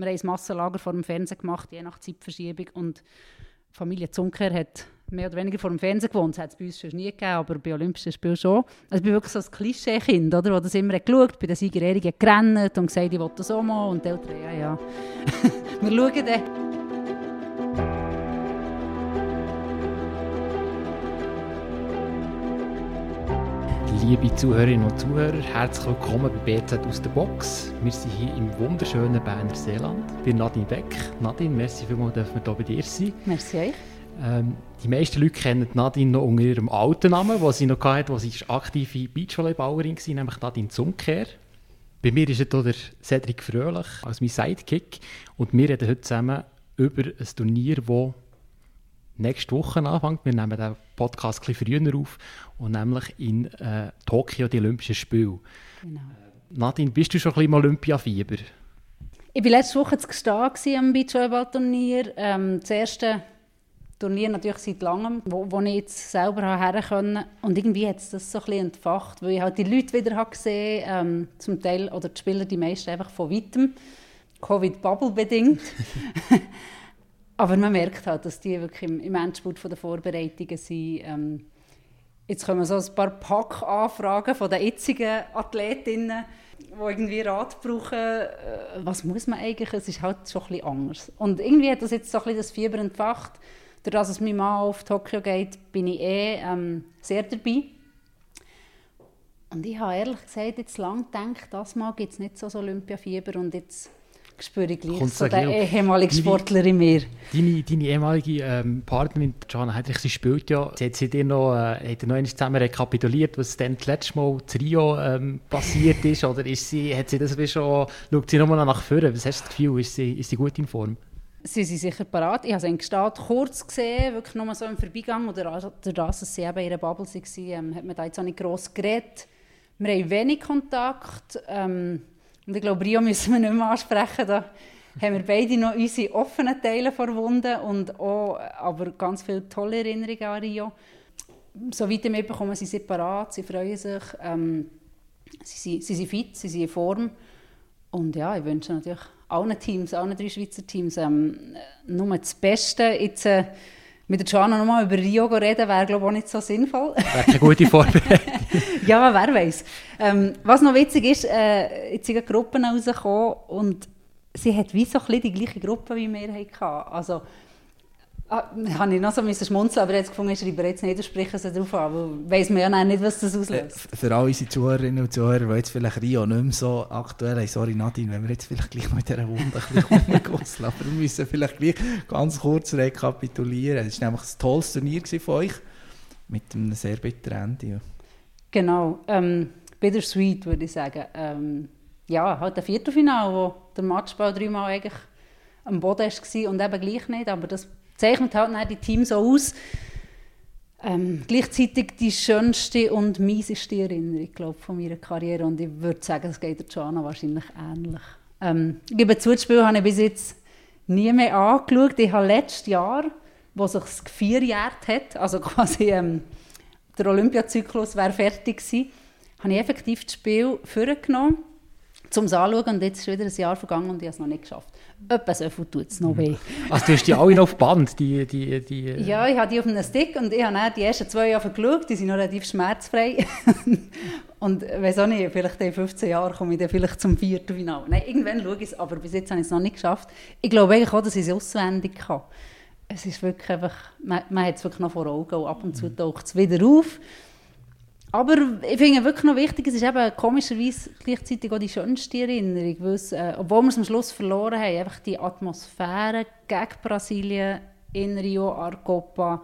Wir haben ein Massenlager vor dem Fernsehen gemacht, je nach Zeitverschiebung. Und Familie Zunker hat mehr oder weniger vor dem Fernsehen gewohnt. Das hat es bei uns schon nie gegeben, aber bei Olympischen Spielen schon. Also ich bin wirklich so ein Klischee-Kind, oder? Das immer geschaut, bei den Siegerehrungen gerannt und gesagt, ich will das auch mal. Und die Eltern, ja, ja. Wir schauen dann. Liebe Zuhörerinnen und Zuhörer, herzlich willkommen bei BZ aus der Box. Wir sind hier im wunderschönen Berner Seeland bei Nadine Beck. Nadine, merci vielmals, dass wir hier bei dir sein. Merci euch. Ähm, die meisten Leute kennen Nadine noch unter ihrem alten Namen, den sie noch hatte, als sie aktive Beachvolleyballerin war, nämlich Nadine Zunker. Bei mir ist hier der Cedric Fröhlich als mein Sidekick und wir reden heute zusammen über ein Turnier, das nächste Woche anfängt. Wir nehmen den Podcast ein bisschen früher auf und nämlich in äh, Tokio die Olympischen Spiele. Genau. Nadine, bist du schon ein bisschen im Olympiafieber? Ich war letzte Woche zu gestehen am Beachvolleyball-Turnier. Ähm, das erste Turnier natürlich seit langem, wo, wo ich jetzt selber her konnte. Und irgendwie hat es das so ein bisschen entfacht, weil ich halt die Leute wieder habe gesehen ähm, zum Teil, oder die Spieler, die meisten einfach von weitem, Covid-Bubble bedingt. Aber man merkt halt, dass die wirklich im, im Endspurt der Vorbereitungen sind. Ähm, jetzt kommen so ein paar Packanfragen von den jetzigen Athletinnen, die irgendwie Rat brauchen. Äh, was muss man eigentlich? Es ist halt schon ein bisschen anders. Und irgendwie hat das jetzt so ein bisschen das Fieber entfacht. Dadurch, dass es mein Mann auf Tokio geht, bin ich eh ähm, sehr dabei. Und ich habe ehrlich gesagt jetzt lange gedacht, das Mal gibt es nicht so, so Olympiafieber und jetzt spüre ich gleich so den ehemaligen Sportler in mir. Deine, deine ehemalige ähm, Partnerin, Joanna Heidrich, sie spielt ja, sie hat sie dir noch, äh, hat noch einmal zusammen rekapituliert, was dann das letzte Mal zu Rio ähm, passiert ist, oder ist sie, hat sie das wie schon, schaut sie nochmal nach vorne, was hast du das Gefühl, ist sie, ist sie gut in Form? Sie sind sicher parat. Ich habe sie Gestalt kurz gesehen, wirklich nur so im Verbigang, oder dadurch, dass sie eben in ihrer Bubble waren, ähm, hat man da jetzt auch nicht gross geredet. Wir haben wenig Kontakt. Ähm, und ich glaube, Rio müssen wir nicht mehr ansprechen. Da haben wir beide noch unsere offenen Teile verwunden und auch aber ganz viele tolle Erinnerungen an Rio. Soweit ich mitbekomme, sie separat, sie freuen sich, ähm, sie, sie, sind fit, sie sind in Form. Und ja, ich wünsche natürlich allen Teams, allen drei Schweizer Teams ähm, nur das Beste. Jetzt, äh, mit der Gianna nochmal über Rio reden, wäre glaube ich auch nicht so sinnvoll. Wäre eine gute Vorbereitung. ja, wer weiß. Ähm, was noch witzig ist, äh, jetzt sind Gruppen rausgekommen und sie hat wie so ein bisschen die gleiche Gruppe wie wir hatten. Also Ah, habe ich noch so müssen schmunzeln, aber jetzt gefunden, ich schreibe jetzt nicht, sprechen sie darauf an, weil weiss man ja nicht, was das auslöst. Äh, für alle unsere Zuhörerinnen und Zuhörer, die jetzt vielleicht Rio nicht mehr so aktuell haben, sorry Nadine, wenn wir jetzt vielleicht gleich mit dieser Wunde ein bisschen aber wir müssen vielleicht gleich ganz kurz rekapitulieren. Es war nämlich ein tolles Turnier von euch, mit einem sehr bitteren Ende. Genau, ähm, bittersweet würde ich sagen. Ähm, ja, halt ein Viertelfinale, wo der Matchball dreimal eigentlich am Boden war und eben gleich nicht, aber das zeichnet halt die Teams so aus. Ähm, gleichzeitig die schönste und mieseste Erinnerung glaub, von meiner Karriere und ich würde sagen, es geht der Gianna wahrscheinlich ähnlich. Ähm, ich gebe zu, das Spiel habe ich bis jetzt nie mehr angeschaut. Ich habe letztes Jahr, wo sich vierjährt hat, also quasi ähm, der Olympiazyklus wäre fertig gewesen, habe ich effektiv das Spiel vorgenommen, um es anzuschauen und jetzt ist wieder ein Jahr vergangen und ich habe es noch nicht geschafft. Etwa so viel tut es noch weh. Also du hast die alle noch auf Band? Die, die, die, ja, ich habe die auf einem Stick und ich habe die ersten zwei Jahre geschaut, die sind noch relativ schmerzfrei. und weiß auch nicht, vielleicht in 15 Jahren komme ich dann vielleicht zum vierten Finale. Nein, irgendwann schaue ich es, aber bis jetzt habe ich es noch nicht geschafft. Ich glaube eigentlich auch, dass ich es auswendig kann. Es ist wirklich einfach, man, man hat es wirklich noch vor Augen und ab und zu taucht es wieder auf. Aber ich finde wirklich noch wichtig, es ist eben komischerweise gleichzeitig auch die schönste Erinnerung, weil es, äh, obwohl wir es am Schluss verloren haben, einfach die Atmosphäre gegen Brasilien in Rio, Arcopa,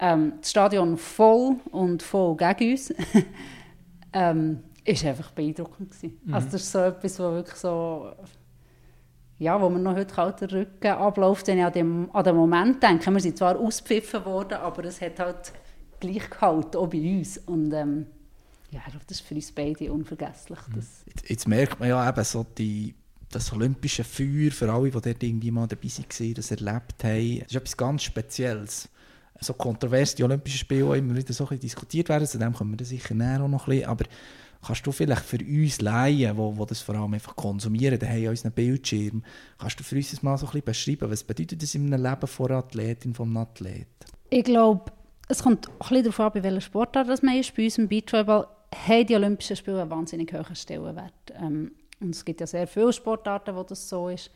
ähm, das Stadion voll und voll gegen uns, ähm, ist einfach beeindruckend gewesen. Mhm. Also das ist so etwas, wo wirklich so, ja, wo man noch heute kalter Rücken abläuft, wenn ich an den, an den Moment denke. Wir sind zwar auspfiffen worden, aber es hat halt gleich gehalten, auch bei uns. Und ähm, ja, das ist für uns beide unvergesslich. Mhm. Das jetzt, jetzt, merkt man ja eben so die, das olympische Feuer für alle, die dort irgendwie mal dabei waren, das erlebt haben. Das ist etwas ganz Spezielles. So kontrovers die Olympischen Spiele auch immer wieder so ein diskutiert werden, zu dem kommen wir sicher näher auch noch ein bisschen. Aber kannst du vielleicht für uns Laien, wo, wo das vor allem einfach konsumieren, daheim an unseren Bildschirm, kannst du für uns das mal so ein bisschen beschreiben, was bedeutet das in einem Leben von einer Athletin, vom Athlet? Ich glaube, es kommt ein bisschen darauf an, bei welcher Sportart man ist. Bei uns im Beachvolleyball haben die Olympischen Spiele einen wahnsinnig hohen Stellenwert. Ähm, und es gibt ja sehr viele Sportarten, wo das so ist.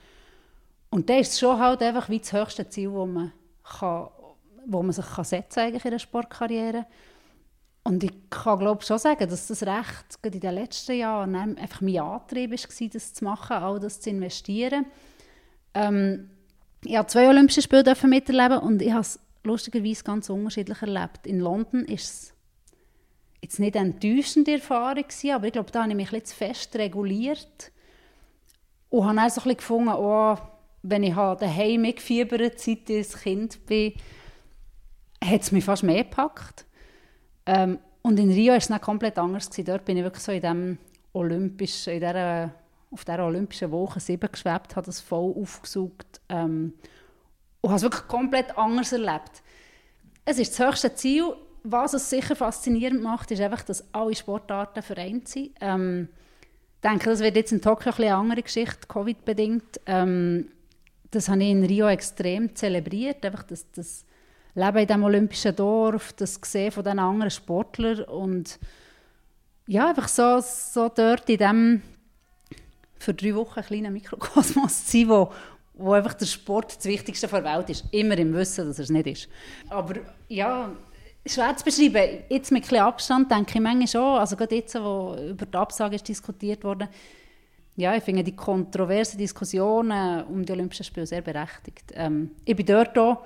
Und da ist es schon halt einfach wie das höchste Ziel, das man, kann, wo man sich kann setzen kann in der Sportkarriere. Und ich kann glaube schon sagen, dass das recht in den letzten Jahren einfach mein Antrieb war, das zu machen, all das zu investieren. Ähm, ich habe zwei Olympische Spiele miterleben und ich habe lustigerweise ganz unterschiedlich erlebt. In London ist es jetzt nicht eine enttäuschende Erfahrung gewesen, aber ich glaube, da habe ich mich ein zu fest reguliert und habe dann so gefunden, oh, wenn ich daheim mitgefiebert seit ich ein Kind bin, hat es mich fast mehr gepackt. Ähm, und in Rio war es dann komplett anders. Gewesen. Dort bin ich wirklich so in dem olympischen, in dieser, auf dieser olympischen Woche sieben geschwebt, habe das voll aufgesucht ähm, und habe es wirklich komplett anders erlebt. Es ist das höchste Ziel. Was es sicher faszinierend macht, ist einfach, dass alle Sportarten vereint sind. Ähm, ich denke, das wird jetzt in Tokio eine andere Geschichte, Covid-bedingt. Ähm, das habe ich in Rio extrem zelebriert, einfach das, das Leben in diesem olympischen Dorf, das Sehen von den anderen Sportlern und ja, einfach so, so dort in diesem für drei Wochen kleinen Mikrokosmos zu sein, wo, wo einfach der Sport das Wichtigste der Welt ist. Immer im Wissen, dass er es nicht ist. Aber ja, schwer zu beschreiben. Jetzt mit ein Abstand denke ich manchmal schon, also gerade jetzt, wo über die Absage ist diskutiert wurde, ja, ich finde die kontroversen Diskussionen um die Olympischen Spiele sehr berechtigt. Ähm, ich bin dort auch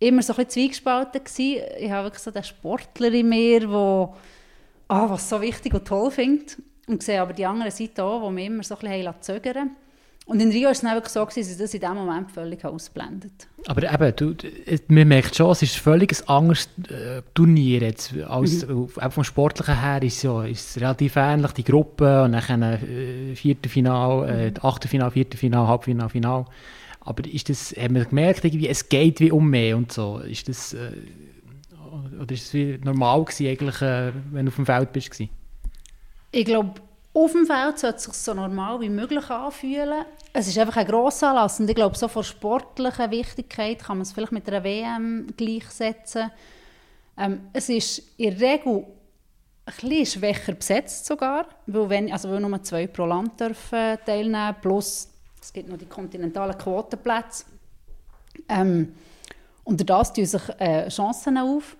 immer so ein bisschen zwiegespalten gewesen. Ich habe wirklich so den Sportler in mir, der ah, was so wichtig und toll findet. Und sehe aber die andere Seite auch, wo mich immer so ein bisschen zögern und in Rio war es dann so, dass sie das in diesem Moment völlig ausblendet. Aber eben, du, man merkt schon, es ist völlig ein anderes äh, Turnier jetzt. Als, mhm. Auch vom Sportlichen her ist es, ja, ist relativ ähnlich, die Gruppe und dann äh, vierte Final, äh, mhm. achte Final, vierte Final, Halbfinale, Final. Aber ist das, haben wir gemerkt, irgendwie, es geht wie um mehr und so. Ist das, äh, oder ist es wie normal gewesen, eigentlich, äh, wenn du auf dem Feld bist? Gewesen? Ich glaube, auf dem Feld sollte es sich so normal wie möglich anfühlen. Es ist einfach ein grosser Anlass und ich glaube, so von sportlicher Wichtigkeit kann man es vielleicht mit einer WM gleichsetzen. Ähm, es ist in der Regel ein bisschen schwächer besetzt sogar, weil, wenn, also weil nur zwei pro Land dürfen teilnehmen plus es gibt noch die kontinentalen Quotenplätze. Ähm, und das tun sich äh, Chancen auf.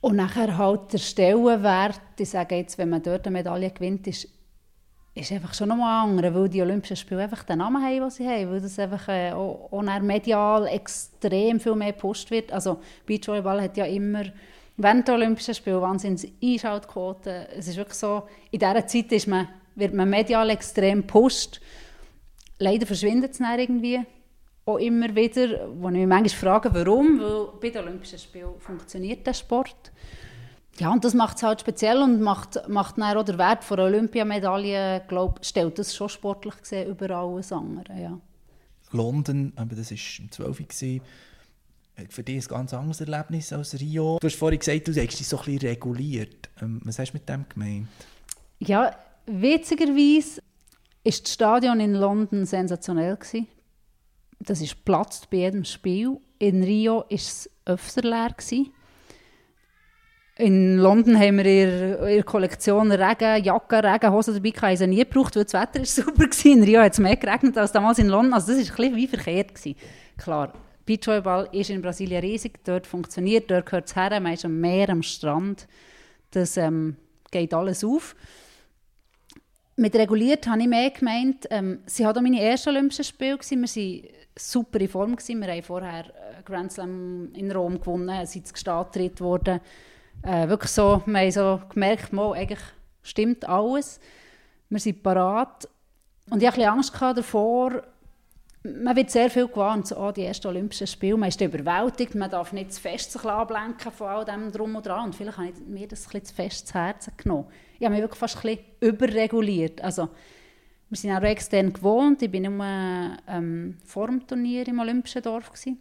Und nachher halt der Stellenwert, ich sage jetzt, wenn man dort eine Medaille gewinnt, ist, ist einfach schon nochmal andere, weil die Olympischen Spiele einfach den Namen haben, den sie haben, weil das einfach äh, auch, auch medial extrem viel mehr gepusht wird. Also Beachvolleyball hat ja immer während der Olympischen Spiele wahnsinns Einschaltquoten. Es ist wirklich so, in dieser Zeit ist man, wird man medial extrem gepusht. Leider verschwindet es dann irgendwie auch immer wieder, wo ich mich manchmal frage, warum, weil bei den Olympischen Spielen funktioniert der Sport. Ja, und das macht es halt speziell und macht, macht dann auch den Wert von Olympiamedaille, glaube stellt das schon sportlich gesehen über alles andere, ja. London, aber das war im 12. Gewesen. Für dich ein ganz anderes Erlebnis als Rio. Du hast vorhin gesagt, du hast dich so ein bisschen reguliert. Ähm, was hast du mit dem gemeint? Ja, witzigerweise war das Stadion in London sensationell. Gewesen das ist platzt bei jedem Spiel. In Rio war es öfter leer. Gewesen. In London haben wir in ihrer Kollektion Regen, Jacke, Regenhosen dabei gehabt. Habe nie gebraucht, weil das Wetter ist super war. In Rio hat es mehr geregnet als damals in London. Also das war ein bisschen wie verkehrt. Gewesen. Klar, Beachvolleyball ist in Brasilien riesig, dort funktioniert, dort gehört es her, man ist am Meer, am Strand. Das ähm, geht alles auf. Mit reguliert habe ich mehr gemeint, ähm, sie hat auch meine ersten Olympischen Spiele gewesen. Wir waren super in Form. Gewesen. Wir haben vorher äh, Grand Slam in Rom gewonnen, sind zu Gestalt worden. Äh, wirklich so, wir haben so gemerkt, mal, eigentlich stimmt alles. Wir sind parat. Und ich hatte ein Angst davor, man wird sehr viel gewarnt, so, oh, die ersten Olympischen Spiele, man ist überwältigt, man darf nicht zu fest sich ablenken von all dem Drum und Dran. Und vielleicht habe ich mir das ein bisschen zu fest zu Herzen genommen. Ich habe mich wirklich fast ein bisschen überreguliert. Also, wir sind auch extern gewohnt. Ich war nur ähm, vor dem Turnier im Olympischen Dorf. Gewesen.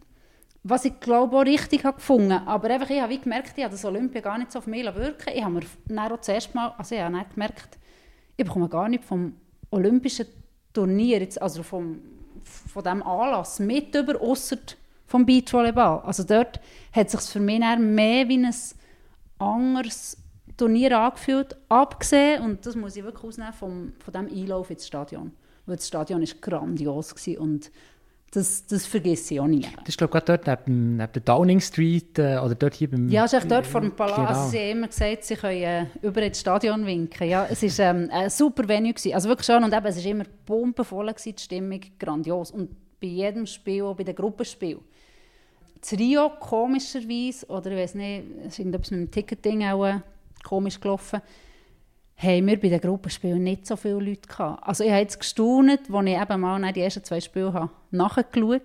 Was ich glaube auch richtig habe gefunden aber einfach, ich habe wie gemerkt, ich habe das Olympia gar nicht so auf mich wirken Ich habe mir dann auch zuerst mal, also ich habe gemerkt, ich bekomme gar nicht vom olympischen Turnier, jetzt, also vom, von diesem Anlass mit über, ausser vom Beachvolleyball. Also dort hat es sich für mich mehr wie ein anderes Turnier angefühlt, abgesehen, und das muss ich wirklich ausnehmen, vom, von diesem Einlauf ins Stadion. Weil das Stadion war grandios und das, das vergesse ich auch nie. Das ist glaube ich dort neben, neben der Downing Street äh, oder dort hier beim... Ja, es ist dort vor dem Palast. Genau. Sie haben immer gesagt, sie können äh, über ins Stadion winken. Ja, es war ähm, ein super Venue. Gewesen. Also wirklich schön und eben, es war immer pumpenvoll, gewesen, die Stimmung grandios. Und bei jedem Spiel, auch bei den Gruppenspielen. Das Rio, komischerweise, oder ich weiß nicht, es ist irgendetwas mit dem Ticketing auch äh, komisch gelaufen, haben wir bei den Gruppenspielen nicht so viele Leute gehabt. Also ich habe jetzt gestaunt, als ich eben mal die ersten zwei Spiele habe nachgeschaut habe,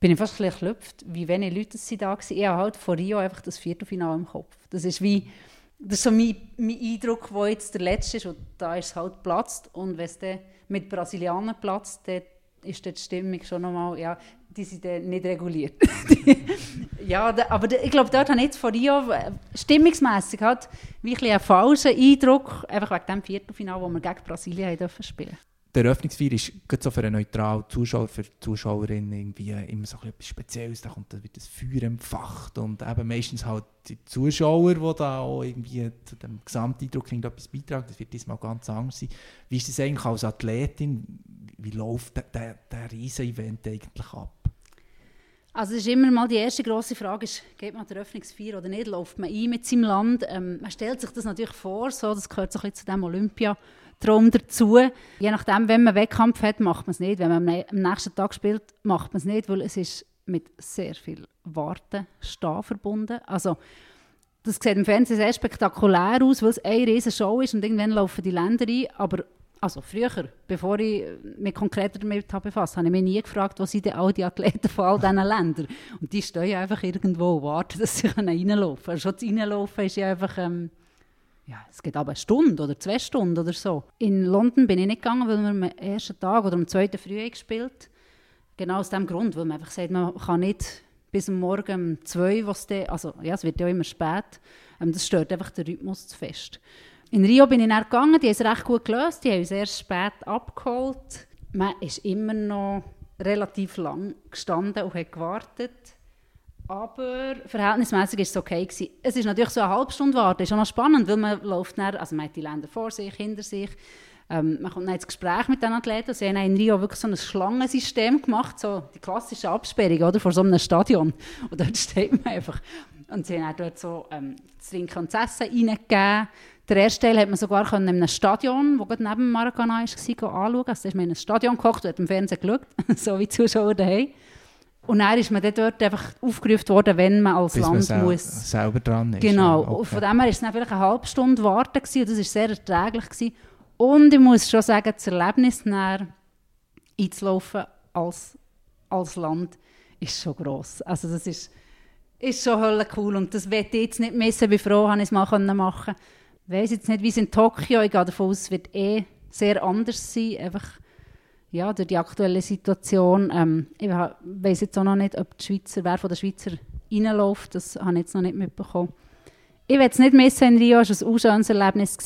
bin ich fast ein bisschen wie wenig Leute es da waren. Ich habe halt von Rio einfach das Viertelfinale im Kopf. Das ist wie, das ist so mein, mein Eindruck, wo jetzt der letzte ist und da ist es halt platzt und wenn es dann mit Brasilianern platzt, dann ist die Stimmung schon nochmal, ja, die sind nicht reguliert. ja, aber ich glaube, dort habe ich jetzt von Rio äh, stimmungsmässig halt wirklich einen falschen Eindruck, einfach wegen dem Viertelfinale, wo wir gegen Brasilien dürfen spielen der Eröffnungsfeier ist so für einen neutralen Zuschauer, für Zuschauerinnen irgendwie immer so etwas Spezielles. Da kommt dann wieder das Feuer empfacht und eben meistens halt die Zuschauer, die da auch irgendwie zu dem Gesamteindruck etwas beitragen. Das wird diesmal ganz anders sein. Wie ist das eigentlich als Athletin? Wie läuft der, der, der Riesen-Event eigentlich ab? Also ist immer mal die erste große Frage, ist, geht man der Öffnungsfeier oder nicht? Läuft man ein mit seinem Land? Ähm, man stellt sich das natürlich vor, so, das gehört so ein zu dem Olympiatraum dazu. Je nachdem, wenn man Wettkampf hat, macht man es nicht. Wenn man am nächsten Tag spielt, macht man es nicht, weil es ist mit sehr viel Warten, Stehen verbunden. Also das sieht im Fernsehen sehr spektakulär aus, weil es eine riesige Show ist und irgendwann laufen die Länder ein, aber also früher, bevor ich mich konkreter damit habe befasst, habe ich mich nie gefragt, was sind denn all die Athleten von all diesen Ländern? Und die stehen einfach irgendwo und warten, dass sie reinlaufen können. Schon das Reinlaufen ist ja einfach, ähm, ja, es geht aber eine Stunde oder zwei Stunden oder so. In London bin ich nicht gegangen, weil wir am ersten Tag oder am zweiten Früh gespielt Genau aus dem Grund, weil man einfach sagt, man kann nicht bis Morgen um zwei, was de, also ja, es wird ja immer spät, ähm, das stört einfach den Rhythmus zu fest. In Rio bin ich dann gegangen, die haben es recht gut gelöst, die haben uns erst spät abgeholt. Man ist immer noch relativ lang gestanden und hat gewartet. Aber verhältnismäßig war es okay. Gewesen. Es ist natürlich so eine halbe Stunde warten, ist auch noch spannend, weil man läuft dann, also man hat die Länder vor sich, hinter sich. Ähm, man kommt dann ins Gespräch mit den Athleten. Sie haben in Rio wirklich so ein Schlangensystem gemacht, so die klassische Absperrung oder, vor so einem Stadion. Und dort steht man einfach. Und sie haben dort so ähm, das Trinken und das Essen reingegeben. Der erste Teil hat man sogar in einem Stadion, das neben dem Maracana war, anschauen. Also da ist man in einem Stadion gekocht und hat im Fernsehen geschaut, so wie die Zuschauer daheim. Und dann ist man dann dort einfach aufgerufen worden, wenn man als Bis Land man muss. selber dran ist. Genau. Okay. Und von dem her war es dann vielleicht eine halbe Stunde warten gewesen, und das war sehr erträglich. Gewesen. Und ich muss schon sagen, das Erlebnis näher einzulaufen als, als Land ist schon gross. Also das ist, ist schon hölle cool und das werde ich jetzt nicht missen. Ich bin froh, dass ich es mal machen konnte. Weiß jetzt nicht, wie es in Tokio Ich gehe davon aus, wird eh sehr anders sein. Einfach ja, durch die aktuelle Situation. Ähm, ich weiß jetzt auch noch nicht, ob die Schweizer, wer von den Schweizer reinläuft. Das habe ich jetzt noch nicht mitbekommen. Ich will es nicht missen in Rio, es war ein schönes Erlebnis.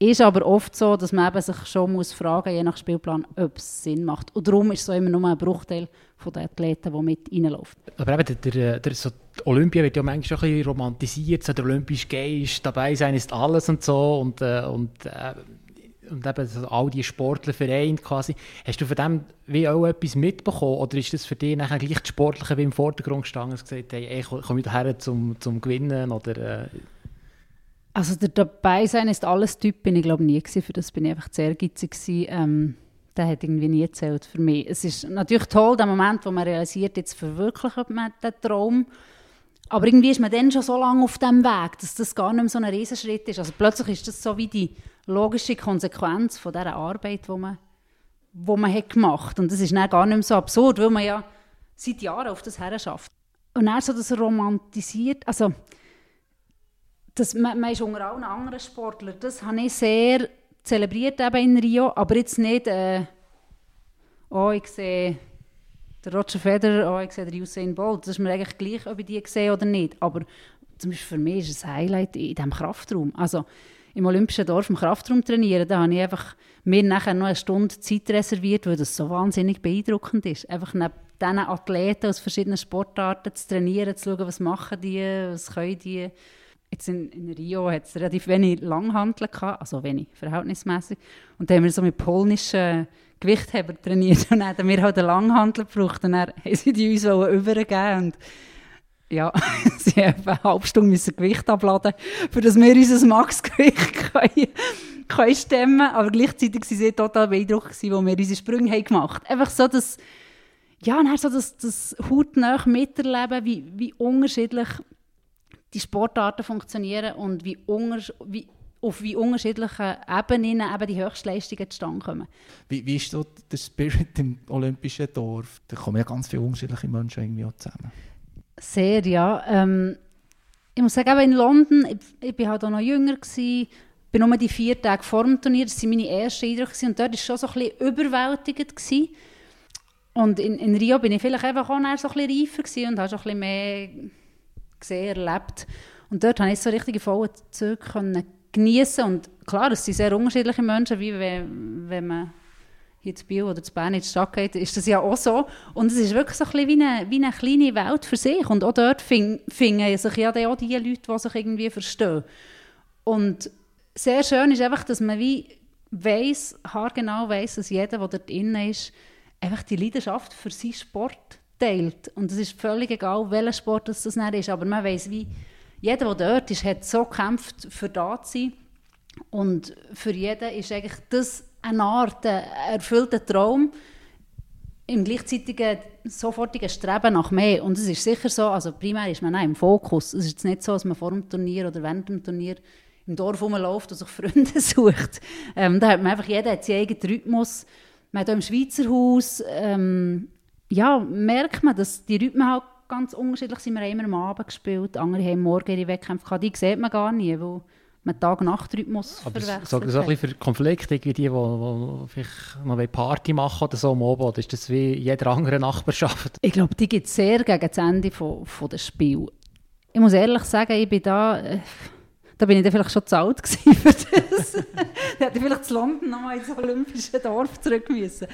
Ist aber oft so, dass man sich schon muss fragen je nach Spielplan, ob es Sinn macht. Und darum ist es so immer nur ein Bruchteil der Athleten, die mit reinläuft. Aber eben, der, der, der, so Olympia wird ja manchmal schon ein bisschen romantisiert, so der olympische Geist, dabei sein ist alles und so. Und, äh, und äh, und eben so all die Sportlervereine quasi. Hast du von dem wie auch etwas mitbekommen oder ist das für dich nachher gleich das Sportliche wie im Vordergrund gestanden und gesagt, hey, ich komme hierher zum, zum Gewinnen oder... Äh also der dabei sein ist alles Typ, bin ich glaube nie gewesen, für das bin ich einfach zu ehrgeizig gewesen. Ähm, der hat irgendwie nie gezählt für mich. Es ist natürlich toll, der Moment, wo man realisiert, jetzt verwirklicht man den Traum. Aber irgendwie ist man dann schon so lange auf dem Weg, dass das gar nicht mehr so ein Riesenschritt ist. Also plötzlich ist das so wie die logische Konsequenz von dieser Arbeit, die man, wo man hat gemacht Und das ist dann gar nicht mehr so absurd, weil man ja seit Jahren auf das her. Und dann so das romantisiert, also das, man, man ist unter allen anderen Sportlern, das habe ich sehr zelebriert eben in Rio, aber jetzt nicht, äh, oh, ich sehe der Roger Federer, oh, ich sehe den Usain Bolt. Das ist mir eigentlich gleich, ob ich die sehe oder nicht. Aber zum Beispiel für mich ist ein Highlight in diesem Kraftraum. Also im Olympischen Dorf im Kraftraum trainieren, da habe ich einfach mir nachher noch eine Stunde Zeit reserviert, weil das so wahnsinnig beeindruckend ist. Einfach neben diesen Athleten aus verschiedenen Sportarten zu trainieren, zu schauen, was machen die, was können die. Jetzt in, in Rio hat es relativ wenig Langhanteln gehabt, also wenig, verhältnismäßig. Und dann haben wir so mit polnischen Gewichtheber trainiert und dann haben wir halt einen Langhantel gebraucht und dann haben sie die uns übergeben und ja, sie haben eine halbe Stunde müssen Gewicht abladen, für dass wir unser Maxgewicht können, können stemmen Aber gleichzeitig waren sie total beeindruckt, als wir unsere Sprünge haben gemacht haben. Einfach so, dass, ja, dann so das, das hautnah miterleben, wie, wie unterschiedlich die Sportarten funktionieren und wie, wie auf wie unterschiedlichen Ebenen eben die Höchstleistungen zustande kommen. Wie, wie ist so der Spirit im Olympischen Dorf? Da kommen ja ganz viele unterschiedliche Menschen irgendwie auch zusammen. Sehr, ja. Ähm, ich muss sagen, in London, ich, ich bin halt auch noch jünger gewesen, bin nur die vier Tage vor dem Turnier, das waren meine ersten Eindrücke und dort war es schon so ein bisschen überwältigend. Gewesen. Und in, in Rio bin ich vielleicht einfach auch so ein bisschen reifer und habe schon ein bisschen mehr gesehen, erlebt. Und dort konnte ich so richtige vollen Züge genießen und klar, es sind sehr unterschiedliche Menschen, wie wenn, wenn man hier zu Biel oder zu Bern in die Stadt geht, ist das ja auch so. Und es ist wirklich so ein bisschen wie eine, wie eine kleine Welt für sich. Und auch dort finden sich ja auch die Leute, die sich irgendwie verstehen. Und sehr schön ist einfach, dass man wie weiss, haargenau weiss, dass jeder, der dort innen ist, einfach die Leidenschaft für seinen Sport teilt. Und es ist völlig egal, welcher Sport das, das ist, aber man weiss, wie jeder, der dort ist, hat so gekämpft, für da zu sein. Und für jeden ist eigentlich das eine Art ein erfüllter Traum im gleichzeitigen sofortigen Streben nach mehr. Und es ist sicher so, also primär ist man auch im Fokus. Es ist nicht so, dass man vor dem Turnier oder während dem Turnier im Dorf rumläuft und sich Freunde sucht. Ähm, da hat man einfach, jeder hat seinen eigenen Rhythmus. Man hat auch im Schweizer Haus, ähm, ja, merkt man, dass die Rhythmen halt ganz unterschiedlich sind. Wir haben immer am Abend gespielt, andere haben morgen ihre Wettkämpfe gehabt. Die sieht man gar nie, weil man Tag-Nacht-Rhythmus verwechselt. Sorgt das auch ein bisschen für Konflikte, wie die, die, die vielleicht noch Party machen oder so am Abend? Oder ist das wie jeder andere Nachbarschaft? Ich glaube, die gibt es sehr gegen das Ende von, von des Spiels. Ich muss ehrlich sagen, ich bin da... Äh, da bin ich dann vielleicht schon zu alt für das. da hätte ich vielleicht zu London nochmal ins olympische Dorf zurück müssen.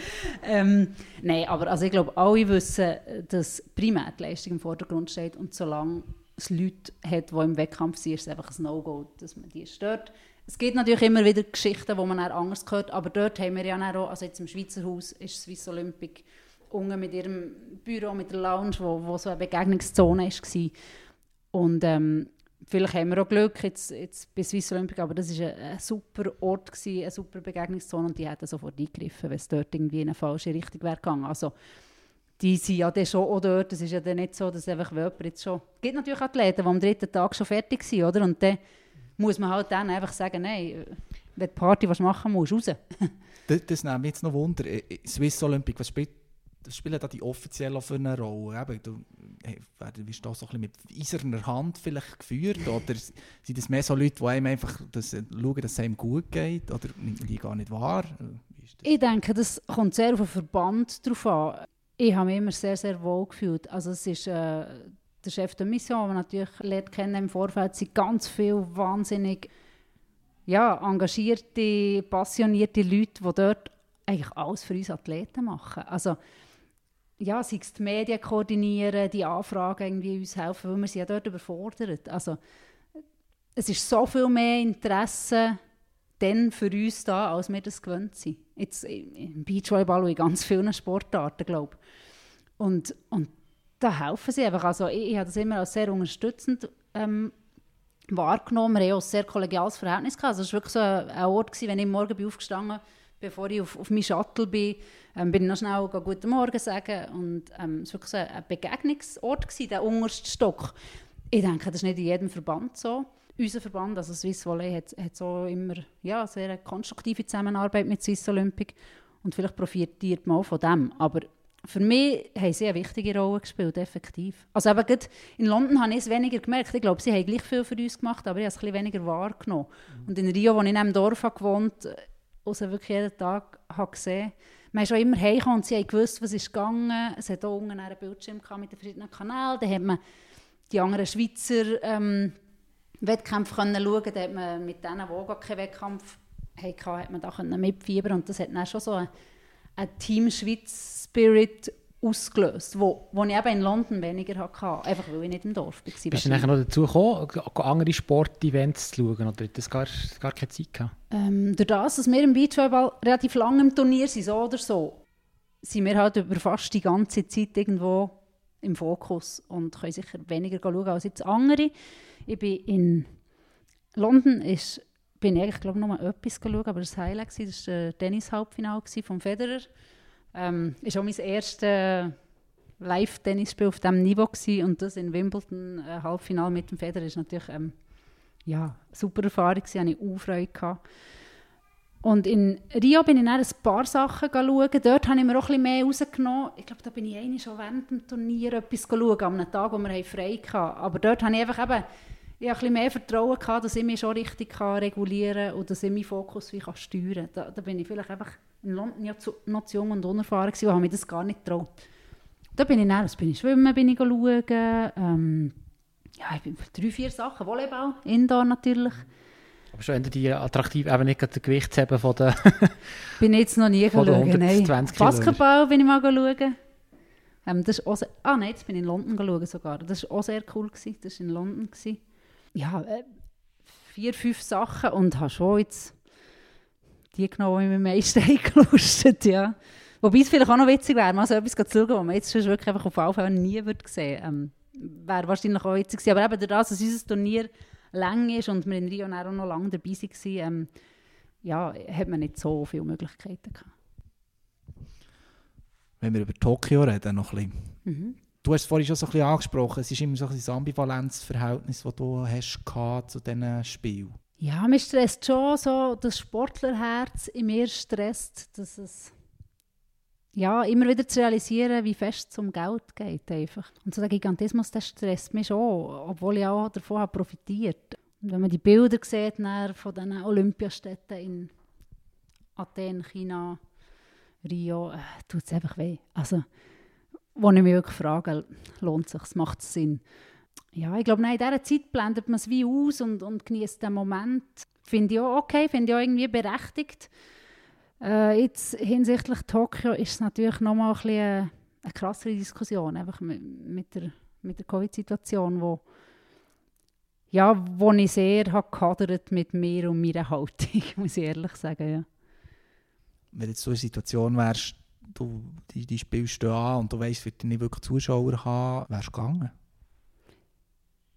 Ähm, Nein, aber also ich glaube, alle wissen, dass primär die Leistung im Vordergrund steht und solange es Leute hat, die im Wettkampf sind, ist es einfach ein No-Go, dass man die stört. Es gibt natürlich immer wieder Geschichten, wo man auch anders hört, aber dort haben wir ja auch, also jetzt im Schweizer Haus ist Swiss Olympic unten mit ihrem Büro, mit der Lounge, wo, wo so eine Begegnungszone war. Und ähm, vielleicht haben wir auch Glück jetzt, jetzt bei Swiss Olympic, aber das war ein, ein, super Ort, gewesen, eine super Begegnungszone und die hätten sofort eingegriffen, wenn es dort irgendwie in eine falsche Richtung wäre gegangen. Also, die sind ja dann schon auch dort. Es ist ja dann nicht so, dass einfach jemand jetzt schon... Es gibt natürlich Athleten, die am dritten Tag schon fertig sind, oder? Und dann muss man halt dann einfach sagen, nein, wenn du Party was machen musst, raus. das, das nimmt mich jetzt noch Wunder. Äh, äh, Swiss Olympic, was spielt das spielen da die offiziell für eine Rolle? Eben, du wirst da so ein mit eiserner Hand vielleicht geführt oder sind das mehr so Leute, die einem einfach das, schauen, dass es einem gut geht oder die gar nicht wahr? Ich denke, das kommt sehr auf den Verband drauf an. Ich habe mich immer sehr, sehr wohl gefühlt. Also es ist äh, der Chef der Mission, den natürlich lernt kennen im Vorfeld, sind ganz viele wahnsinnig ja, engagierte, passionierte Leute, die dort eigentlich alles für uns Athleten machen. Also ja, sei es die Medien koordinieren, die Anfragen irgendwie uns helfen, weil wir sie ja dort überfordert. Also es ist so viel mehr Interesse dann für uns da, als wir das gewöhnt sind. Jetzt im Beachvolleyball und in ganz vielen Sportarten, glaube ich. Und, und da helfen sie einfach. Also ich, ich habe das immer als sehr unterstützend ähm, wahrgenommen. Wir haben auch ein sehr kollegiales Verhältnis. Also es war wirklich so ein, Ort, gewesen, wenn ich morgen bin aufgestanden bevor ich auf, auf meinen Shuttle bin, ähm, bin ich noch schnell «Guten Morgen» sagen. Und ähm, es war wirklich ein Begegnungsort, gewesen, der unterste Stock. Ich denke, das ist nicht in jedem Verband so unser Verband, also Swiss Volley, hat, hat so immer ja, sehr konstruktive Zusammenarbeit mit Swiss Olympic und vielleicht profitiert man auch von dem. Aber für mich haben sie eine wichtige Rolle gespielt, effektiv. Also eben in London habe ich es weniger gemerkt. Ich glaube, sie haben gleich viel für uns gemacht, aber ich habe es ein weniger wahrgenommen. Mhm. Und in Rio, wo ich in einem Dorf gewohnt habe, wo ich wirklich jeden Tag habe gesehen man ist auch immer heimgekommen und sie haben gewusst, was ist gegangen. Es hat auch unten einen Bildschirm mit den verschiedenen Kanälen. Da hat man die anderen Schweizer ähm, Wettkämpfe können schauen. Da hat man mit denen, die auch gar keinen Wettkampf hatten, hat man da mitfiebern Und das hat dann schon so einen, einen Team-Schweiz-Spirit ausgelöst, wo, wo ich eben in London weniger hatte, einfach weil ich nicht im Dorf war. Bist du nachher noch dazu gekommen, andere Sportevents zu schauen, oder hat das gar, gar keine Zeit gehabt? Ähm, durch das, dass wir im Beachvolleyball relativ lange im Turnier sind, so oder so, sind wir halt über fast die ganze Zeit irgendwo im Fokus und können sicher weniger schauen als jetzt andere. Ich bin in London, ist, bin ich eigentlich, glaube noch mal etwas geschaut, aber das Highlight war, das war das Tennis-Halbfinale vom Federer. Ähm, ist auch mein erstes Live-Tennisspiel auf diesem Niveau gewesen, und das in Wimbledon, ein Halbfinale mit dem Federer, ist natürlich ähm, ja, super Erfahrung gewesen, hatte ich auch. Und in Rio bin ich dann ein paar Sachen schauen. Dort habe ich mir auch ein bisschen mehr rausgenommen. Ich glaube, da bin ich eigentlich schon während dem Turnier etwas schauen, an einem Tag, wo wir frei hatten. Aber dort habe ich einfach eben ich ein bisschen mehr Vertrauen gehabt, dass ich mich schon richtig regulieren kann und dass ich meinen Fokus wie steuern kann. Da, da, bin ich vielleicht einfach in London ja zu, noch zu jung und unerfahren gewesen und habe mir das gar nicht getraut. Da bin ich dann, bin ich schwimmen, bin ich schauen. Ähm, ja, ich bin drei, vier Sachen. Volleyball, Indoor natürlich. Aber schon die attraktiv, eben nicht das Gewicht haben von der... bin jetzt noch nie nein. Basketball bin ich mal schauen. Ähm, das ist auch sehr, ah nein, jetzt bin ich in London schauen sogar. Das war auch sehr cool. Gewesen. Das war in London. Gewesen. Ja, äh, vier, fünf Sachen und habe schon jetzt die genommen, die mir am meisten eingelustet, ja. Wobei es vielleicht auch noch witzig wäre, mal so etwas zu schauen, was man jetzt schon wirklich einfach auf alle Fälle nie wird sehen ähm, Wäre wahrscheinlich auch witzig gewesen. Aber eben dadurch, dass unser Turnier lang ist und wir in Rio auch noch lange dabei waren, ähm, ja, hat man nicht so viele Möglichkeiten gehabt. Wenn wir über Tokio reden, noch ein bisschen. Mhm. Du hast es vorhin schon so ein bisschen angesprochen, es ist immer so ein Ambivalenzverhältnis, das du hast zu diesen Spielen. Ja, mich stresst schon so, das Sportlerherz in mir stresst, dass es ja, immer wieder zu realisieren, wie fest es um Geld geht. Einfach. Und so der Gigantismus, der stresst mich schon, obwohl ich auch davon habe profitiert. Und wenn man die Bilder sieht von den Olympiastädten in Athen, China, Rio, äh, tut es einfach weh. Also, wo ich mich wirklich frage, lohnt es sich, macht es Sinn? Ja, ich glaube, in dieser Zeit blendet man es wie aus und, und genießt den Moment. Finde ich auch okay, finde ich auch irgendwie berechtigt. Äh, jetzt hinsichtlich Tokio ist es natürlich nochmal ein eine, eine krassere Diskussion, einfach mit, der, mit der Covid-Situation, wo, ja, wo ich sehr gehadert mit mir und meiner Haltung, muss ich ehrlich sagen, ja. Wenn jetzt so eine Situation wärst, du, die, die spielst du an und du weißt, wird nicht wirklich Zuschauer haben, wärst du gegangen?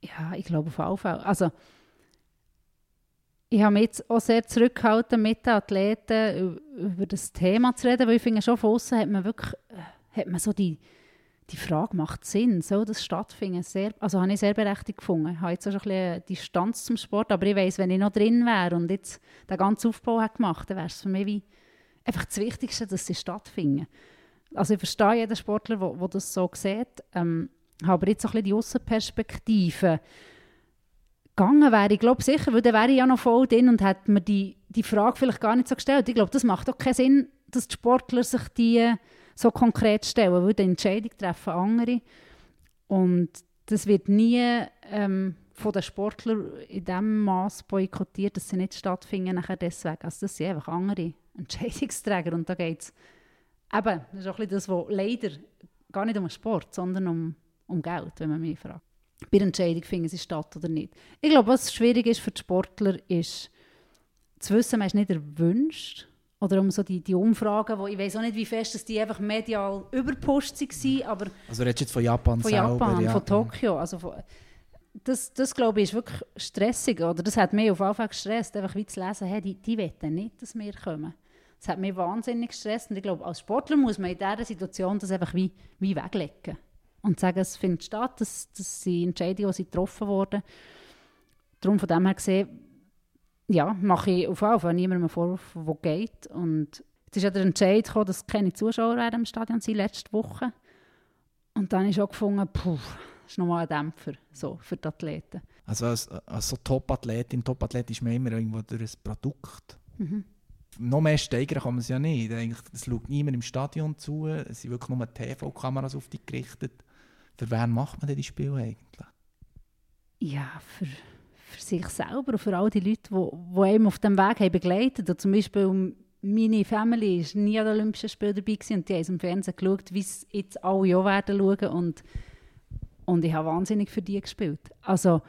Ja, ich glaube auf jeden Fall. Also, ich habe mich jetzt auch sehr zurückgehalten, mit den Athleten über das Thema zu reden, weil ich finde, schon von außen hat man wirklich äh, hat man so die, die Frage, macht Sinn, soll das stattfinden? Sehr, also habe ich sehr berechtigt gefunden. Ich habe jetzt auch schon ein bisschen Distanz zum Sport, aber ich weiß, wenn ich noch drin wäre und jetzt den ganzen Aufbau hätte gemacht, dann wäre es für mich wie einfach das Wichtigste, dass sie stattfinden. Also ich verstehe jeden Sportler, der das so sieht, ähm, habe jetzt auch ein bisschen die Außenperspektive gegangen wäre, ich glaube sicher, weil dann wäre ich ja noch voll drin und hätte mir die, die Frage vielleicht gar nicht so gestellt. Ich glaube, das macht auch keinen Sinn, dass die Sportler sich die so konkret stellen, weil die Entscheidung treffen andere. Und das wird nie ähm, von den Sportlern in dem Maß boykottiert, dass sie nicht stattfinden nachher deswegen. Also das sind einfach andere Entscheidungsträger und da geht es eben, das ist auch ein bisschen das, was leider gar nicht um Sport, sondern um, um Geld, wenn man mich fragt bei der Entscheidung finden sie statt oder nicht. Ich glaube, was schwierig ist für die Sportler, ist zu wissen, man ist nicht erwünscht. Oder um so die, die Umfragen, wo ich weiß auch nicht, wie fest dass die einfach medial überpusht waren, aber... Also redest jetzt von Japan Von selber, Japan, ja. von Tokio. Also von, das, das glaube ich ist wirklich stressig. Oder das hat mich auf Fall gestresst, einfach wie zu lesen, hey, die, die wollen nicht, dass wir kommen. Das hat mich wahnsinnig gestresst. Und ich glaube, als Sportler muss man in dieser Situation das einfach wie, wie weglegen und sagen, es findet statt, dass, dass die Entscheidungen, die getroffen wurden. Darum von dem her gesehen, ja, mache ich auf jeden Fall niemandem einen Vorwurf, der geht. Und es ist ja der Entscheid gekommen, dass keine Zuschauer werden im Stadion sind letzte Woche. Und dann habe ich auch gefunden, puh, das ist nochmal ein Dämpfer so, für die Athleten. Also als, als so Top-Athletin, Top-Athlet ist man immer irgendwo durch ein Produkt. Mhm. noch mehr steigern kann man es ja nicht. Eigentlich, es schaut niemand im Stadion zu, es sind wirklich nur TV-Kameras auf dich gerichtet. Für wen macht man denn die Spiele eigentlich? Ja, für, für sich selber und für all die Leute, die, die einem auf dem Weg haben begleitet haben. Zum Beispiel meine Family war nie an den Olympischen Spielen dabei gewesen, und die haben im Fernsehen geschaut, wie es jetzt alle Jahre werden schauen und, und ich habe wahnsinnig für die gespielt. Also,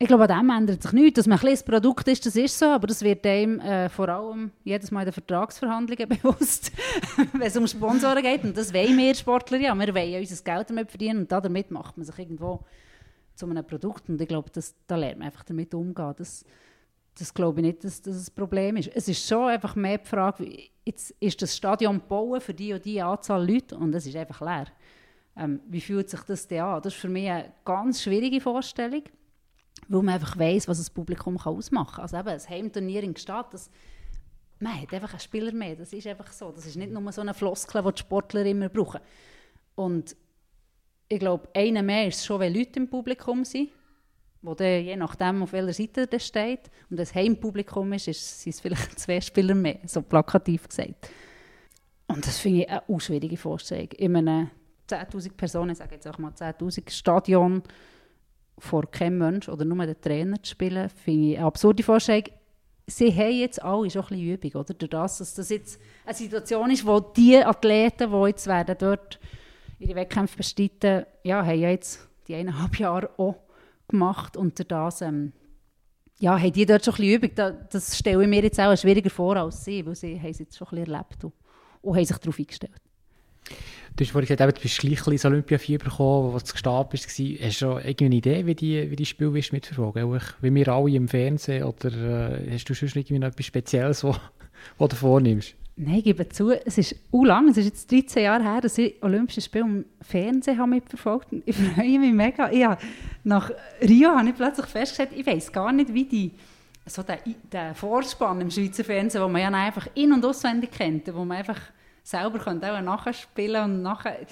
ich glaube, an dem ändert sich nichts. Dass man ein kleines Produkt ist, das ist so, aber das wird einem äh, vor allem jedes Mal in den Vertragsverhandlungen bewusst, wenn es um Sponsoren geht. Und das wollen wir Sportler ja. Wir wollen ja unser Geld damit verdienen und damit macht man sich irgendwo zu einem Produkt. Und ich glaube, das, da lernt man einfach damit umgehen. Das, das glaube ich nicht, dass das ein Problem ist. Es ist schon einfach mehr die Frage, jetzt ist das Stadion gebaut für die und die Anzahl Leute und es ist einfach leer. Ähm, wie fühlt sich das denn an? Das ist für mich eine ganz schwierige Vorstellung weil man einfach weiss, was das Publikum kann ausmachen kann. Also eben, ein Heimturnier in Gstaad, das, man hat einfach einen Spieler mehr, das ist einfach so. Das ist nicht nur so eine Floskel, die die Sportler immer brauchen. Und ich glaube, einer mehr ist schon, wenn Leute im Publikum sind, wo dann, je nachdem, auf welcher Seite der steht, und das Heimpublikum ist, ist sind es vielleicht zwei Spieler mehr, so plakativ gesagt. Und das finde ich eine schwierige Vorstellung. In einem 10'000 Personen, ich sage jetzt auch mal 10'000 Stadion, vor keinem Mensch oder nur den Trainer zu spielen, finde ich eine absurde Vorstellung. Sie haben jetzt alle schon ein bisschen Übung, oder? Durch das, dass das jetzt eine Situation ist, wo die Athleten, die jetzt werden dort ihre Wettkämpfe bestreiten, ja, haben ja jetzt die eineinhalb Jahre auch gemacht und durch das ähm, ja, haben die dort schon ein bisschen Übung. Das, das stelle ich mir jetzt auch schwieriger vor als sie, weil sie haben es jetzt schon ein bisschen erlebt und, und haben sich darauf eingestellt. Du hast vorhin gesagt, du bist gleich ins Olympiafieber gekommen, als du gestartet bist. Hast du schon irgendwie eine Idee, wie die, wie die Spiele mitverfolgen Wie wir alle im Fernsehen? Oder äh, hast du schon noch etwas Spezielles, was du vornimmst? Nein, ich gebe zu, es ist u lang, es ist jetzt 13 Jahre her, dass ich Olympische Spiele im Fernsehen habe mitverfolgt habe. Ich freue mich mega. Ja, nach Rio habe ich plötzlich festgestellt, ich weiß gar nicht, wie die so der, der Vorspann im Schweizer Fernsehen, wo man ja einfach in- und auswendig kennt, wo man einfach selber könnt auch nachspielen und nachher,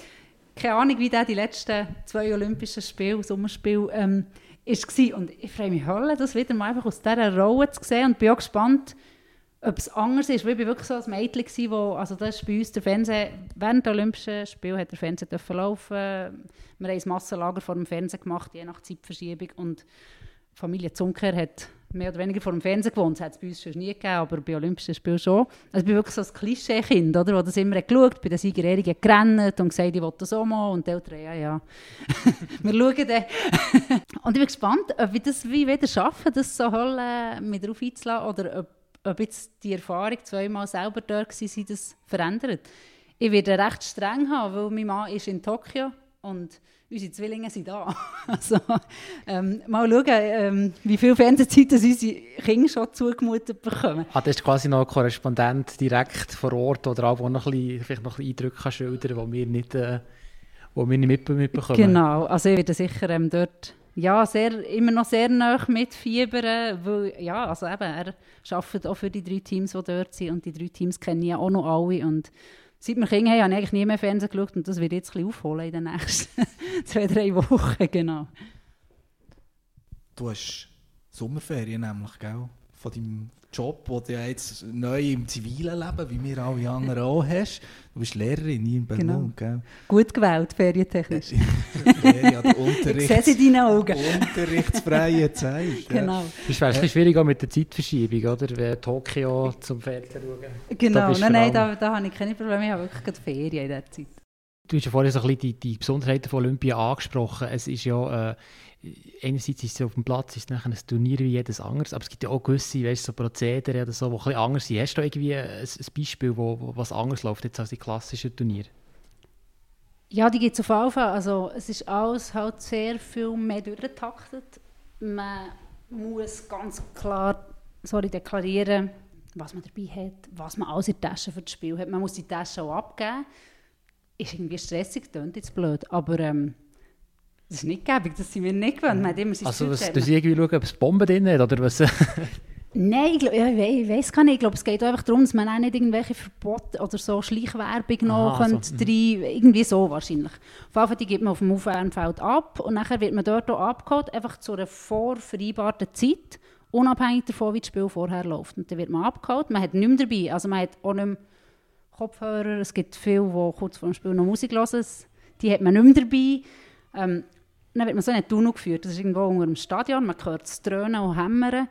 keine Ahnung, wie der die letzten zwei Olympischen Spiele, Sommerspiele, ähm, war. Und ich freue mich Hölle, das wieder mal einfach aus dieser Rolle zu sehen und bin auch gespannt, ob es anders ist. Weil ich war wirklich so ein Mädchen, wo, also das ist bei uns der Fernseher, während der Olympischen Spiele hat der Fernseher dürfen laufen. Wir haben ein Massenlager vor dem Fernsehen gemacht, je nach Zeitverschiebung und Familie Zunker hat mehr oder weniger vor dem Fernsehen gewohnt. Das hat es bei uns schon nie gegeben, aber bei Olympischen Spielen schon. Also ich bin wirklich so ein Klischee-Kind, oder? Das das immer geschaut, bei den Siegerehrungen gerannt und gesagt, ich will das auch mal. Und die Eltern, ja, ja. wir schauen dann. und ich bin gespannt, ob wir das wie wieder schaffen, das so äh, mit drauf einzulassen, oder ob, ob jetzt die Erfahrung, zweimal selber dort war, das verändert. Ich werde recht streng haben, weil mein Mann ist in Tokio und unsere Zwillinge sind da. also, ähm, mal schauen, ähm, wie viel Fernsehzeit unsere Kinder schon zugemutet bekommen. Ah, das ist quasi noch ein Korrespondent direkt vor Ort oder auch, der noch ein bisschen, vielleicht noch ein bisschen Eindrücke kann schildern kann, die wir nicht, äh, wo wir nicht mitbekommen. Genau, also ich werde sicher ähm, dort ja, sehr, immer noch sehr nah mitfiebern, weil ja, also eben, er arbeitet auch für die drei Teams, die dort sind und die drei Teams kennen ja auch noch alle und Seit wir Kinder haben, habe ich eigentlich nie mehr Fernsehen geschaut und das wird jetzt ein bisschen aufholen in den nächsten zwei, drei Wochen, genau. Du hast Sommerferien nämlich, gell? Von deinem Job, den du ja jetzt neu im zivilen Leben, wie wir alle anderen auch hast. Du bist Lehrerin in Berlin, genau. gell? Gut gewählt, ferientechnisch. ja, Unterrichts ich sehe es in deinen Augen. Unterrichtsfreie Zeit. Genau. Es wäre ein schwierig auch mit der Zeitverschiebung, oder? Wenn Tokio zum Fernsehen schauen. Genau, nein, nein, da, da habe ich keine Probleme. Ich habe wirklich Ferien in dieser Zeit. Du hast ja vorhin so ein bisschen die, die Besonderheiten von Olympia angesprochen. Es ist ja... Äh, einerseits ist es auf dem Platz ist ein Turnier wie jedes anderes, aber es gibt ja auch gewisse weißt, so Prozedere oder so, die ein anders sind. Hast du irgendwie ein, ein Beispiel, wo, wo, was anders läuft jetzt als die klassischen Turniere? Ja, die gibt es auf jeden Fall. Also es ist alles halt sehr viel mehr durchgetaktet. Man muss ganz klar sorry, deklarieren, was man dabei hat, was man alles in der Tasche für das Spiel hat. Man muss die Tasche auch abgeben. Ist irgendwie stressig, klingt jetzt blöd, aber ähm, das ist nicht gäbig, das sind wir nicht gewöhnt. Hat immer also was, du irgendwie schauen, ob es Bomben drin hat, oder was? Nein, ich, glaub, ja, ich weiß gar nicht. Ich glaube, es geht einfach darum, dass man auch nicht irgendwelche Verbote oder so Schleichwerbung noch Aha, so. rein, irgendwie so wahrscheinlich. Auf jeden Fall, die gibt man auf dem Aufwärmfeld ab und nachher wird man dort auch abgeholt, einfach zu einer vorvereinbarten Zeit unabhängig davon, wie das Spiel vorher läuft. Und dann wird man abgeholt, man hat nichts dabei, also man hat auch nicht mehr Kopfhörer, es gibt viele, die kurz vor dem Spiel noch Musik hören, die hat man nicht mehr dabei. Ähm, dann wird man so in einen Tunnel geführt, das ist irgendwo unter dem Stadion, man hört es dröhnen und hämmern,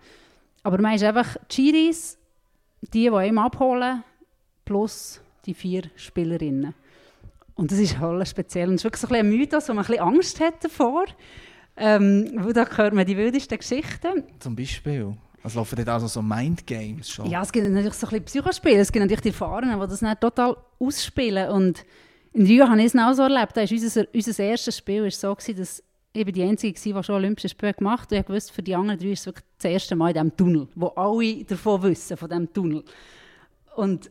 aber man ist einfach die Chiris, die, die einem abholen, plus die vier Spielerinnen. Und das ist halt speziell. Und es ist wirklich so ein, ein Mythos, wo man ein bisschen Angst hat davor. Ähm, weil da hört man die wildesten Geschichten. Zum Beispiel? Also laufen dort also so Mindgames schon? Ja, es gibt natürlich so ein bisschen Psychospiele. Es gibt natürlich die Erfahrenen, die das nicht total ausspielen. Und in Rio habe ich es auch so erlebt. Da ist unser, unser erstes Spiel war so, gewesen, dass ich bin die Einzige war, die schon Olympische Spiele gemacht hat. Und ich wusste, für die anderen drei ist es wirklich das erste Mal in diesem Tunnel, wo alle davon wissen, von diesem Tunnel. Und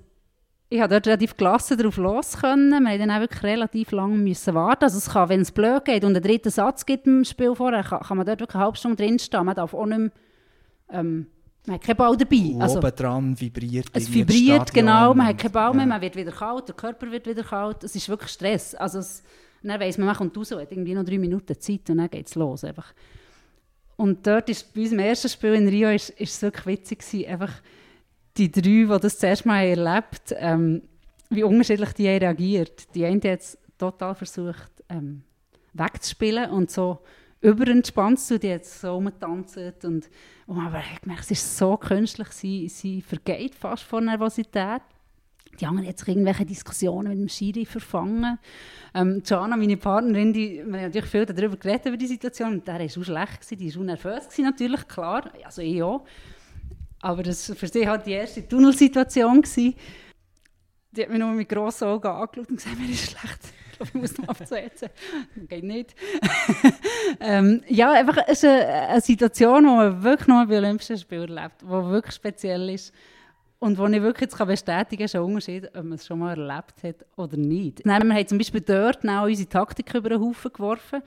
ich habe dort relativ gelassen darauf los können. Wir mussten dann auch wirklich relativ lange müssen warten. Also es kann, wenn es blöd geht und einen dritten Satz gibt im Spiel vorher, kann, kann man dort wirklich eine halbe Stunde drinstehen. Man darf auch nicht mehr, ähm, man hat keinen Ball dabei. Also, oben dran vibriert Es vibriert, genau. Man hat keinen Ball mehr, ja. man wird wieder kalt, der Körper wird wieder kalt. Es ist wirklich Stress. Also es, dann weiss man, man kommt raus, hat irgendwie noch drei Minuten Zeit und dann geht es los. Einfach. Und dort ist bei unserem ersten Spiel in Rio ist, ist wirklich witzig gewesen, einfach die drei, die das zuerst mal erlebt ähm, wie unterschiedlich die reagiert. Die eine hat es total versucht ähm, wegzuspielen und so überentspannt zu, die hat so rumgetanzt und, und man hat gemerkt, es ist so künstlich, sie, sie vergeht fast vor Nervosität. Die hat sich irgendwelche Diskussionen mit dem Schiri verfangen. Ähm, Jana, meine Partnerin, die, wir haben natürlich viel darüber geredet, über die Situation, und der war auch schlecht, gewesen, die war auch nervös, gewesen, natürlich, klar, also ich auch. Aber das war für sie halt die erste Tunnelsituation. Gewesen. Die hat mich nur mit grossen Augen angeschaut und gesagt, mir ist schlecht. Ich glaube, ich muss noch absetzen. Geht nicht. ähm, ja, einfach, es ist eine, eine Situation, die man wirklich nur bei Olympischen Spielen erlebt, die wirklich speziell ist. Und wo ich wirklich jetzt bestätigen kann, ist ein Unterschied, ob man es schon mal erlebt hat oder nicht. Dann, wir haben zum Beispiel dort auch unsere Taktik über den Haufen geworfen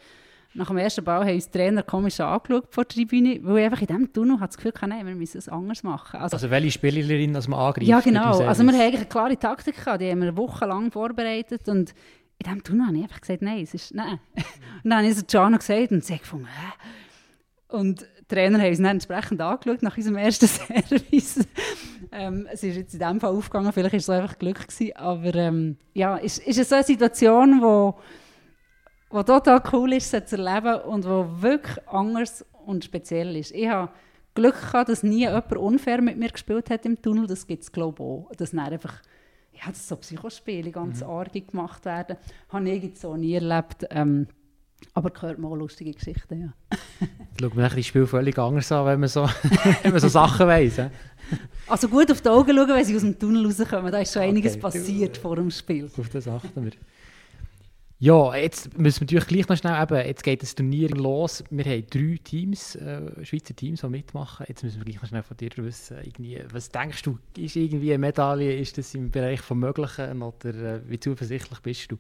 nach dem ersten Ball haben uns Trainer komisch angeschaut vor der Tribüne, weil ich einfach in diesem Tunnel das Gefühl hatte, wir müssen es anders machen. Also, also welche Spielerin als man angreift? Ja, genau. Also wir haben eigentlich eine klare Taktik gehabt, die haben wir wochenlang vorbereitet und in diesem Tunnel habe ich einfach gesagt, nein, es ist, nein. und dann habe ich es Gianna gesagt und sie hat gefunden, Hä? Und die Trainer haben uns dann entsprechend angeschaut nach unserem ersten Service. Ähm, es ist jetzt in diesem Fall aufgegangen, vielleicht war es einfach Glück gewesen, aber ähm, ja, es ist, ist so eine Situation, wo was total cool ist, zu erleben und wo wirklich anders und speziell ist. Ich habe Glück gehabt, dass nie jemand unfair mit mir gespielt hat im Tunnel. Das gibt es, glaube ich, auch. Dass dann einfach, ja, dass so Psychospiele ganz mhm. arg gemacht werden. Habe ich jetzt so nie erlebt. Ähm, aber gehört mal lustige Geschichten, ja. Schaut man das Spiel völlig anders an, wenn man so, wenn man so Sachen weiss. Also gut auf die Augen schauen, wenn sie aus dem Tunnel rauskommen. Da ist schon okay. einiges passiert vor dem Spiel. Auf das achten wir. Ja, jetzt müssen wir natürlich gleich noch schnell eben, jetzt geht das Turnier los. Wir haben drei Teams, äh, Schweizer Teams, die mitmachen. Jetzt müssen wir gleich noch schnell von dir wissen, irgendwie, was denkst du, ist irgendwie eine Medaille, ist das im Bereich vom Möglichen oder äh, wie zuversichtlich bist du?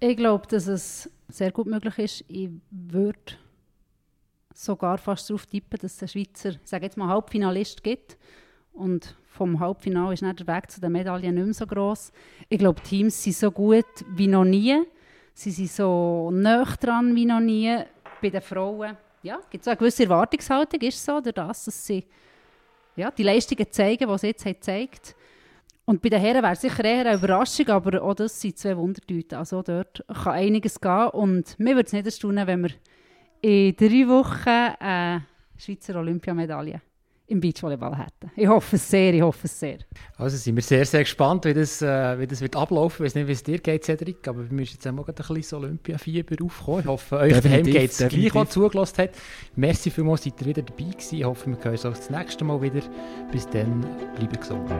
Ich glaube, dass es sehr gut möglich ist. Ich würde sogar fast darauf tippen, dass es einen Schweizer, sage jetzt mal Halbfinalist gibt. Und vom Halbfinale ist der Weg zu den Medaillen nicht mehr so gross. Ich glaube, Teams sind so gut wie noch nie. Sie sind so nah dran wie noch nie. Bei den Frauen ja, gibt es eine gewisse Erwartungshaltung, ist so, durch das, dass sie ja, die Leistungen zeigen, die sie jetzt haben gezeigt Und bei den Herren wäre es sicher eher eine Überraschung, aber auch das sind zwei Wundertüten. Also dort kann einiges gehen und mir würde es nicht erstaunen, wenn wir in drei Wochen eine Schweizer Olympiamedaille im Beachvolleyball hätten. Ich hoffe es sehr, ich hoffe es sehr. Also sind wir sehr, sehr gespannt, wie das, äh, wie das wird ablaufen. Ich weiß nicht, wie es dir geht, Cedric, aber wir müssen jetzt auch mal ein bisschen Olympia-Fieber aufkommen. Ich hoffe, euch daheim geht es gleich, was zugelassen hat. Merci vielmals, seid ihr wieder dabei gewesen. Ich hoffe, wir hören uns das nächste Mal wieder. Bis dann, bleibt gesund.